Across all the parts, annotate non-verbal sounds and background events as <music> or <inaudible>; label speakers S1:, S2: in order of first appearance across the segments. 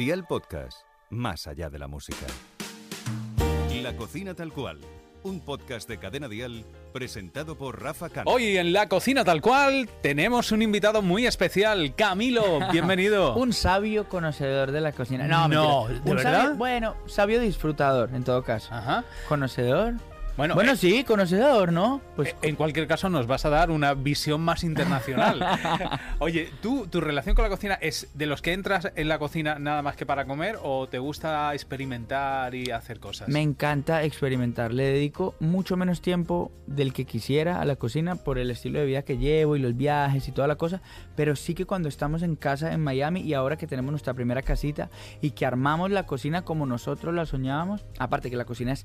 S1: Dial Podcast, más allá de la música. La cocina tal cual, un podcast de Cadena Dial presentado por Rafa Cano.
S2: Hoy en la cocina tal cual tenemos un invitado muy especial, Camilo, <laughs> bienvenido.
S3: un sabio conocedor de la cocina. No,
S2: No,
S3: mentira.
S2: ¿de
S3: Un
S2: verdad?
S3: sabio- bueno, sabio disfrutador, en todo caso.
S2: Ajá.
S3: Conocedor.
S2: Bueno,
S3: Bueno,
S2: eh,
S3: sí, conocedor, ¿no? Pues
S2: Eh, En cualquier caso, nos vas a dar una visión más internacional. <laughs> Oye, ¿tú, ¿tu relación con la cocina es de los que entras en la cocina nada más que para comer o te gusta experimentar y hacer cosas?
S3: me encanta experimentar. Le dedico mucho menos tiempo del que quisiera a la cocina por el estilo de vida que llevo y los viajes y toda la cosa. Pero sí que cuando estamos en casa en Miami y ahora que tenemos nuestra primera casita y que armamos la cocina como nosotros la soñábamos, aparte que la cocina es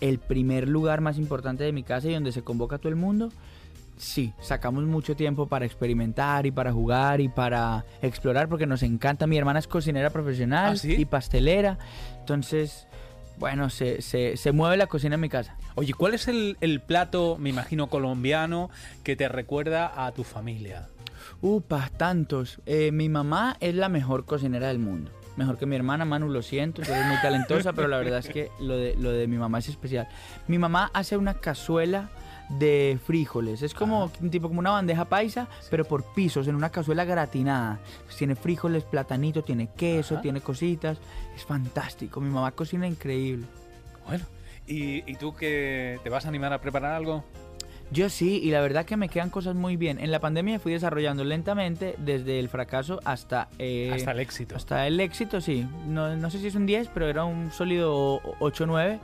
S3: el primer lugar más importante de mi casa y donde se convoca a todo el mundo. Sí, sacamos mucho tiempo para experimentar y para jugar y para explorar porque nos encanta. Mi hermana es cocinera profesional
S2: ¿Ah, sí?
S3: y pastelera. Entonces, bueno, se, se, se mueve la cocina en mi casa.
S2: Oye, ¿cuál es el, el plato, me imagino, colombiano que te recuerda a tu familia?
S3: Upa, tantos. Eh, mi mamá es la mejor cocinera del mundo. Mejor que mi hermana, Manu, lo siento, tú eres muy talentosa, pero la verdad es que lo de, lo de mi mamá es especial. Mi mamá hace una cazuela de frijoles. Es como un tipo como una bandeja paisa, pero por pisos, en una cazuela gratinada. Pues tiene frijoles, platanito, tiene queso,
S2: Ajá.
S3: tiene cositas. Es fantástico. Mi mamá cocina increíble.
S2: Bueno, ¿y, y tú que te vas a animar a preparar algo?
S3: Yo sí, y la verdad que me quedan cosas muy bien. En la pandemia fui desarrollando lentamente desde el fracaso hasta... eh,
S2: Hasta el éxito.
S3: Hasta el éxito, sí. No, no sé si es un 10, pero era un sólido 8 9.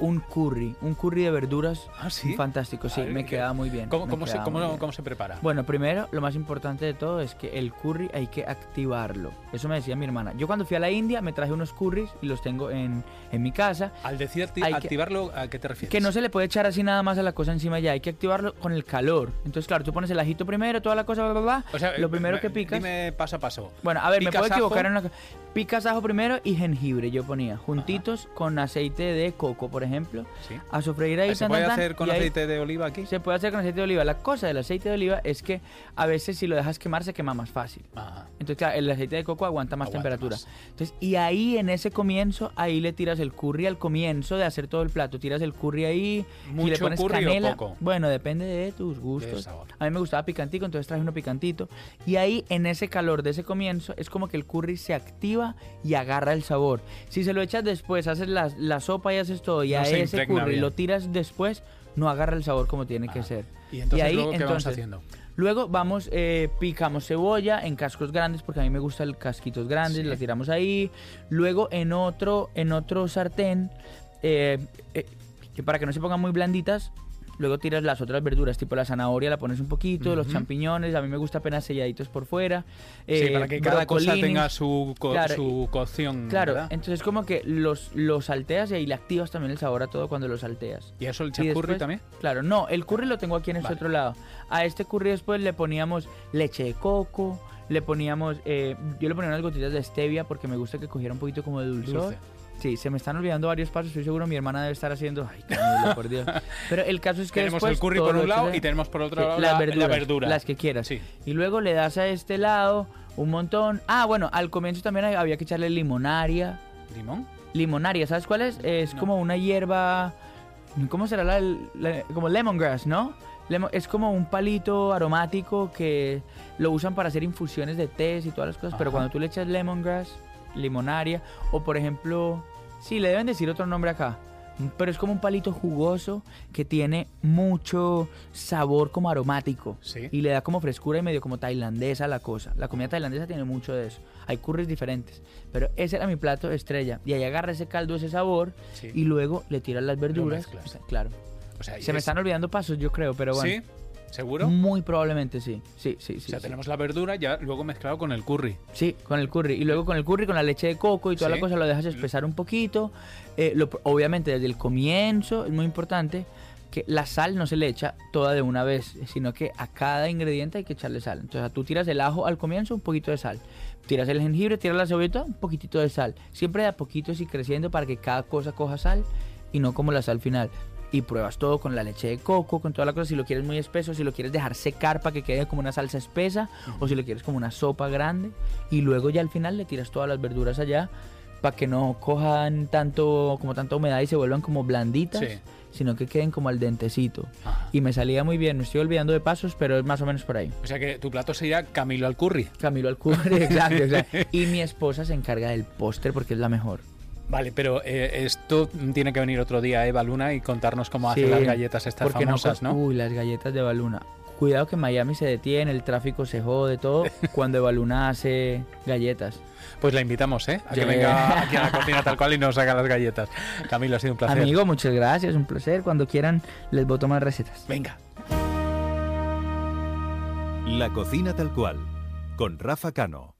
S3: Un curry, un curry de verduras.
S2: Ah, ¿sí?
S3: Fantástico, sí,
S2: A ver,
S3: me
S2: ¿qué-
S3: quedaba muy bien.
S2: ¿Cómo, se, cómo-
S3: muy bien.
S2: cómo se prepara?
S3: Bueno, primero, lo más importante de todo es que el curry hay que activarlo. Eso me decía mi hermana. Yo cuando fui a la India me traje unos curries y los tengo en, en mi casa.
S2: Al decir
S3: que-
S2: activarlo, ¿a qué te refieres?
S3: Que no se le puede echar así nada más a la cosa encima ya, hay que activarlo con el calor. Entonces, claro, tú pones el ajito primero, toda la cosa, bla, bla, bla.
S2: O sea,
S3: lo
S2: eh,
S3: primero
S2: me-
S3: que picas.
S2: Dime paso a paso.
S3: Bueno, a ver, me puedo equivocar
S2: ajo.
S3: en una cosa. Picas ajo primero y jengibre yo ponía, juntitos con aceite de coco, por ejemplo.
S2: Sí.
S3: A sofreír ahí,
S2: ¿Se
S3: tan,
S2: puede
S3: tan,
S2: hacer con aceite de oliva aquí?
S3: Se puede hacer con aceite de oliva. La cosa del aceite de oliva es que a veces si lo dejas quemar se quema más fácil.
S2: Ajá.
S3: Entonces, claro, el aceite de coco aguanta más
S2: Aguanta
S3: temperatura.
S2: más.
S3: Entonces, y ahí en ese comienzo, ahí le tiras el curry al comienzo de hacer todo el plato. Tiras el curry ahí y le
S2: ¿Mucho
S3: pones
S2: curry o
S3: canela.
S2: poco?
S3: Bueno, depende de tus gustos.
S2: sabor.
S3: A mí me gustaba picantico, entonces traje uno picantito. Y ahí en ese calor de ese comienzo es como que el curry se activa y agarra el sabor. Si se lo echas después, haces la, la sopa y haces todo, y
S2: No
S3: a
S2: se
S3: ese curry
S2: bien.
S3: lo tiras después, no agarra el sabor como tiene que
S2: Ah.
S3: ser.
S2: ¿Y entonces
S3: ahí,
S2: luego qué vamos
S3: entonces,
S2: haciendo?
S3: Luego vamos, eh, picamos cebolla en cascos grandes porque a mí me gustan los casquitos grandes,
S2: Sí.
S3: la tiramos ahí. Luego en otro, en otro sartén, eh, eh, que para que no se pongan muy blanditas, luego tiras las otras verduras, tipo la zanahoria, la pones un poquito, los champiñones, a mí me gusta apenas selladitos por fuera.
S2: sí,
S3: eh,
S2: para que cada cosa tenga su, co-
S3: Claro,
S2: su cocción.
S3: Claro,
S2: ¿verdad?
S3: entonces como que los, los salteas y ahí le activas también el sabor a todo cuando lo salteas.
S2: ¿Y eso el curry también?
S3: Claro, no, el curry lo tengo aquí en este
S2: Vale.
S3: otro lado. A este curry después le poníamos leche de coco, le poníamos, eh, yo le ponía unas gotitas de stevia porque me gusta que cogiera un poquito como de dulzor.
S2: Dulce.
S3: Sí, se me están olvidando varios pasos, estoy seguro mi hermana debe estar haciendo, ay, Camilo, por Dios. <laughs> Pero el caso es que
S2: Tenemos
S3: después
S2: el curry por un lado y tenemos por otro
S3: Sí,
S2: lado
S3: las
S2: la,
S3: verduras,
S2: la verdura.
S3: las que quieras.
S2: Sí.
S3: Y luego le das a este lado un montón. Ah, bueno, al comienzo también había que echarle limonaria.
S2: ¿Limón?
S3: Limonaria, ¿sabes cuál es? Es
S2: No.
S3: como una hierba. ¿Cómo será la, la- como lemongrass, ¿no? Es como un palito aromático que lo usan para hacer infusiones de tés y todas las cosas, pero cuando tú le echas lemongrass, limonaria, o por ejemplo, sí, le deben decir otro nombre acá, pero es como un palito jugoso que tiene mucho sabor como aromático
S2: Sí.
S3: y le da como frescura y medio como tailandesa la cosa. La comida tailandesa tiene mucho de eso. Hay curries diferentes, pero ese era mi plato estrella. Y ahí agarra ese caldo, ese sabor
S2: Sí.
S3: y luego le tiras las verduras. Claro.
S2: O sea,
S3: Se me
S2: es-
S3: están olvidando pasos, yo creo, pero bueno.
S2: ¿Sí? ¿Seguro?
S3: Muy probablemente sí. Sí, sí, sí.
S2: o sea,
S3: sí.
S2: tenemos la verdura ya luego mezclado con el curry.
S3: Sí, con el curry. Y luego con el curry, con la leche de coco y toda
S2: Sí.
S3: la cosa, lo dejas espesar un poquito. Eh, lo- obviamente desde el comienzo, es muy importante que la sal no se le echa toda de una vez, sino que a cada ingrediente hay que echarle sal. Entonces tú tiras el ajo al comienzo, un poquito de sal. Tiras el jengibre, tiras la cebollita, un poquitito de sal. Siempre de a poquitos y creciendo para que cada cosa coja sal y no como la sal final. Y pruebas todo con la leche de coco, con toda la cosa, si lo quieres muy espeso, si lo quieres dejar secar para que quede como una salsa espesa o si lo quieres como una sopa grande y luego ya al final le tiras todas las verduras allá para que no cojan tanto como tanta humedad y se vuelvan como blanditas.
S2: Sí.
S3: sino que queden como al dentecito.
S2: Ajá.
S3: Y me salía muy bien, me estoy olvidando de pasos, pero es más o menos por ahí.
S2: O sea que tu plato sería Camilo al curry.
S3: Camilo al curry, <laughs> exacto, exacto. <laughs> Y mi esposa se encarga del póster porque es la mejor.
S2: Vale, pero eh, esto tiene que venir otro día Eva Luna y contarnos cómo hace
S3: Sí,
S2: las galletas estas
S3: porque
S2: famosas, ¿no?
S3: Uy, las galletas de Baluna. Cuidado que Miami se detiene, el tráfico se jode, todo, <laughs> cuando Evaluna hace galletas.
S2: Pues la invitamos, ¿eh? A que venga <laughs> aquí a la cocina tal cual y nos haga las galletas. Camilo, ha sido un placer.
S3: Amigo, muchas gracias, un placer. Cuando quieran, les voto más recetas.
S2: Venga.
S1: La cocina tal cual, con Rafa Cano.